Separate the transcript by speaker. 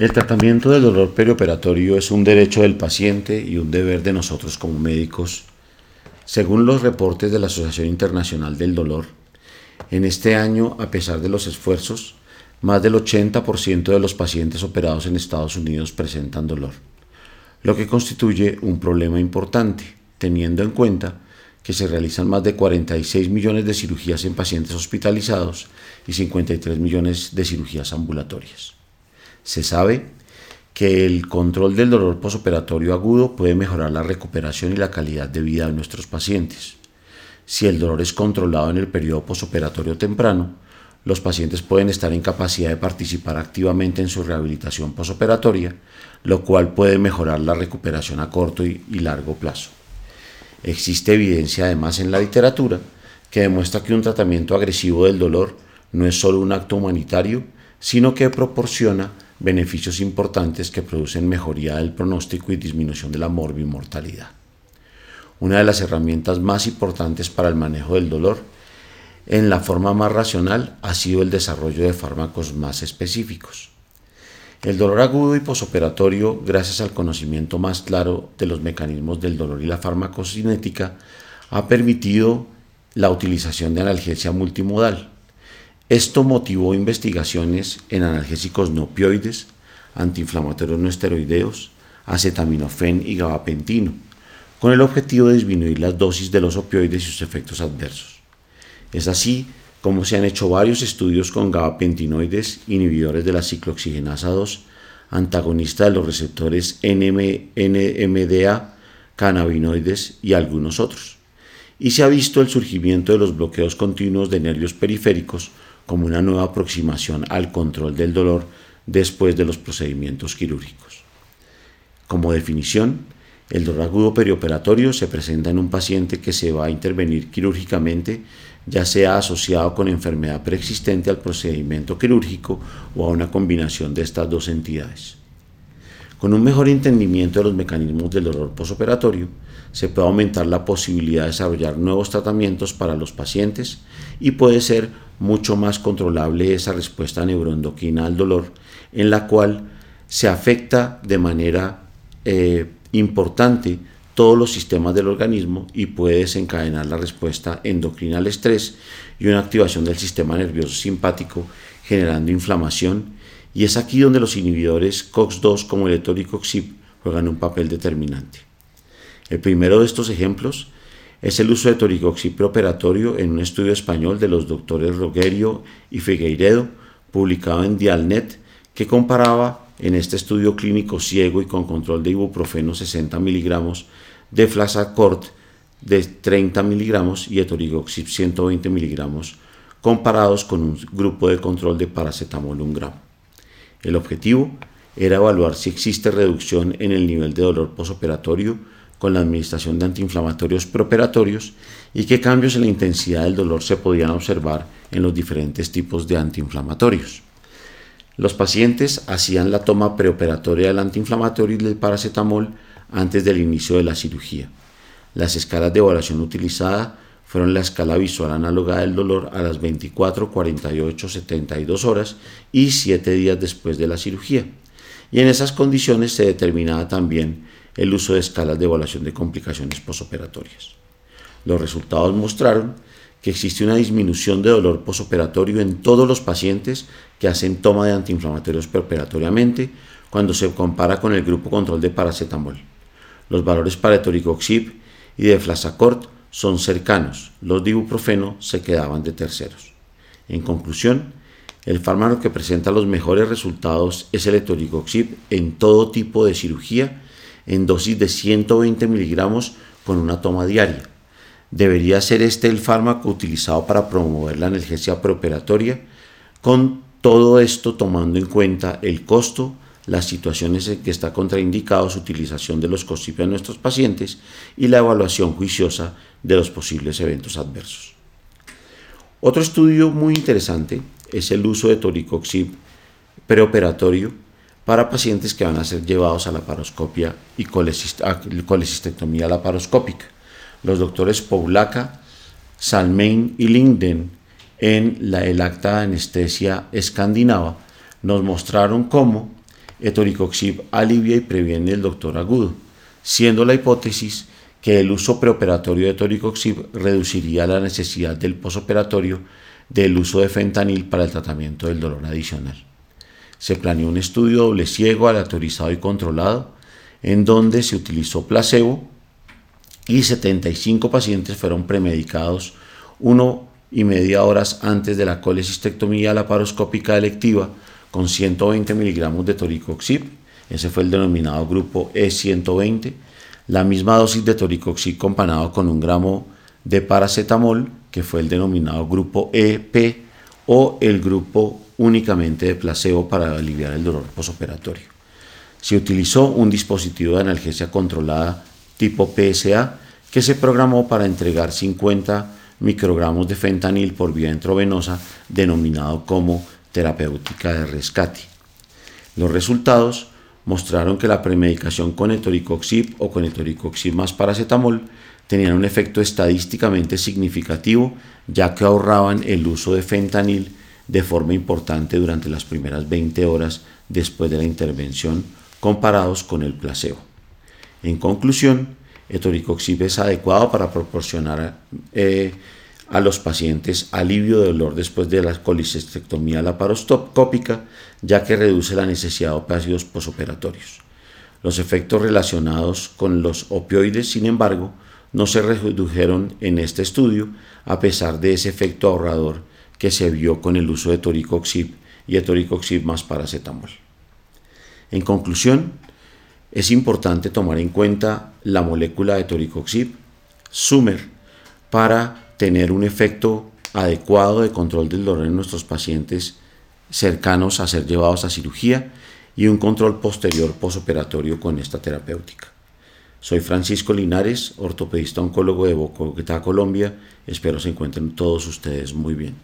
Speaker 1: El tratamiento del dolor perioperatorio es un derecho del paciente y un deber de nosotros como médicos. Según los reportes de la Asociación Internacional del Dolor, en este año, a pesar de los esfuerzos, más del 80% de los pacientes operados en Estados Unidos presentan dolor, lo que constituye un problema importante, teniendo en cuenta que se realizan más de 46 millones de cirugías en pacientes hospitalizados y 53 millones de cirugías ambulatorias. Se sabe que el control del dolor posoperatorio agudo puede mejorar la recuperación y la calidad de vida de nuestros pacientes. Si el dolor es controlado en el periodo posoperatorio temprano, los pacientes pueden estar en capacidad de participar activamente en su rehabilitación posoperatoria, lo cual puede mejorar la recuperación a corto y, largo plazo. Existe evidencia además en la literatura que demuestra que un tratamiento agresivo del dolor no es solo un acto humanitario, sino que proporciona beneficios importantes que producen mejoría del pronóstico y disminución de la morbimortalidad. Una de las herramientas más importantes para el manejo del dolor en la forma más racional ha sido el desarrollo de fármacos más específicos. El dolor agudo y posoperatorio, gracias al conocimiento más claro de los mecanismos del dolor y la farmacocinética, ha permitido la utilización de analgesia multimodal, esto motivó investigaciones en analgésicos no opioides, antiinflamatorios no esteroideos, acetaminofén y gabapentino, con el objetivo de disminuir las dosis de los opioides y sus efectos adversos. Es así como se han hecho varios estudios con gabapentinoides, inhibidores de la ciclooxigenasa 2, antagonista de los receptores NMDA, cannabinoides y algunos otros. Y se ha visto el surgimiento de los bloqueos continuos de nervios periféricos como una nueva aproximación al control del dolor después de los procedimientos quirúrgicos. Como definición, el dolor agudo perioperatorio se presenta en un paciente que se va a intervenir quirúrgicamente, ya sea asociado con enfermedad preexistente al procedimiento quirúrgico o a una combinación de estas dos entidades. Con un mejor entendimiento de los mecanismos del dolor posoperatorio, se puede aumentar la posibilidad de desarrollar nuevos tratamientos para los pacientes y puede ser mucho más controlable esa respuesta neuroendocrina al dolor, en la cual se afecta de manera eh, importante todos los sistemas del organismo y puede desencadenar la respuesta endocrina al estrés y una activación del sistema nervioso simpático generando inflamación y es aquí donde los inhibidores COX-2 como el etoricoxib juegan un papel determinante. El primero de estos ejemplos es el uso de toricoxib preoperatorio en un estudio español de los doctores Rogerio y Figueiredo, publicado en Dialnet, que comparaba en este estudio clínico ciego y con control de ibuprofeno 60 miligramos de flasacort de 30 miligramos y etoricoxib 120 miligramos comparados con un grupo de control de paracetamol 1 gramo. El objetivo era evaluar si existe reducción en el nivel de dolor posoperatorio con la administración de antiinflamatorios preoperatorios y qué cambios en la intensidad del dolor se podían observar en los diferentes tipos de antiinflamatorios. Los pacientes hacían la toma preoperatoria del antiinflamatorio y del paracetamol antes del inicio de la cirugía. Las escalas de evaluación utilizada fueron la escala visual análoga del dolor a las 24, 48, 72 horas y 7 días después de la cirugía. Y en esas condiciones se determinaba también el uso de escalas de evaluación de complicaciones posoperatorias. Los resultados mostraron que existe una disminución de dolor posoperatorio en todos los pacientes que hacen toma de antiinflamatorios preoperatoriamente cuando se compara con el grupo control de paracetamol. Los valores para toricoxib y de flasacort son cercanos, los de ibuprofeno se quedaban de terceros. En conclusión, el fármaco que presenta los mejores resultados es el etoricoxib en todo tipo de cirugía en dosis de 120 miligramos con una toma diaria. Debería ser este el fármaco utilizado para promover la analgesia preoperatoria, con todo esto tomando en cuenta el costo, las situaciones en que está contraindicado su utilización de los COSIP en nuestros pacientes y la evaluación juiciosa de los posibles eventos adversos. Otro estudio muy interesante es el uso de toricoxib preoperatorio para pacientes que van a ser llevados a la paroscopia y laparoscópica. Los doctores Poulaca, Salmein y Linden en la, el acta anestesia escandinava nos mostraron cómo etoricoxib alivia y previene el doctor agudo, siendo la hipótesis que el uso preoperatorio de etoricoxib reduciría la necesidad del posoperatorio del uso de fentanil para el tratamiento del dolor adicional. Se planeó un estudio doble ciego, aleatorizado y controlado, en donde se utilizó placebo y 75 pacientes fueron premedicados uno y media horas antes de la colecistectomía laparoscópica electiva con 120 miligramos de toricoxib, ese fue el denominado grupo E120, la misma dosis de toricoxib comparado con un gramo de paracetamol, que fue el denominado grupo EP, o el grupo únicamente de placebo para aliviar el dolor posoperatorio. Se utilizó un dispositivo de analgesia controlada tipo PSA que se programó para entregar 50 microgramos de fentanil por vía intravenosa denominado como terapéutica de rescate. Los resultados mostraron que la premedicación con etoricoxib o con etoricoxib más paracetamol tenían un efecto estadísticamente significativo ya que ahorraban el uso de fentanil de forma importante durante las primeras 20 horas después de la intervención comparados con el placebo. En conclusión, etoricoxib es adecuado para proporcionar eh, a los pacientes alivio de dolor después de la colicistectomía laparoscópica, ya que reduce la necesidad de operaciones posoperatorios. Los efectos relacionados con los opioides, sin embargo, no se redujeron en este estudio, a pesar de ese efecto ahorrador que se vio con el uso de toricoxib y etoricoxib más paracetamol. En conclusión, es importante tomar en cuenta la molécula de toricoxib, Sumer, para tener un efecto adecuado de control del dolor en nuestros pacientes cercanos a ser llevados a cirugía y un control posterior posoperatorio con esta terapéutica. Soy Francisco Linares, ortopedista oncólogo de Bogotá, Colombia. Espero se encuentren todos ustedes muy bien.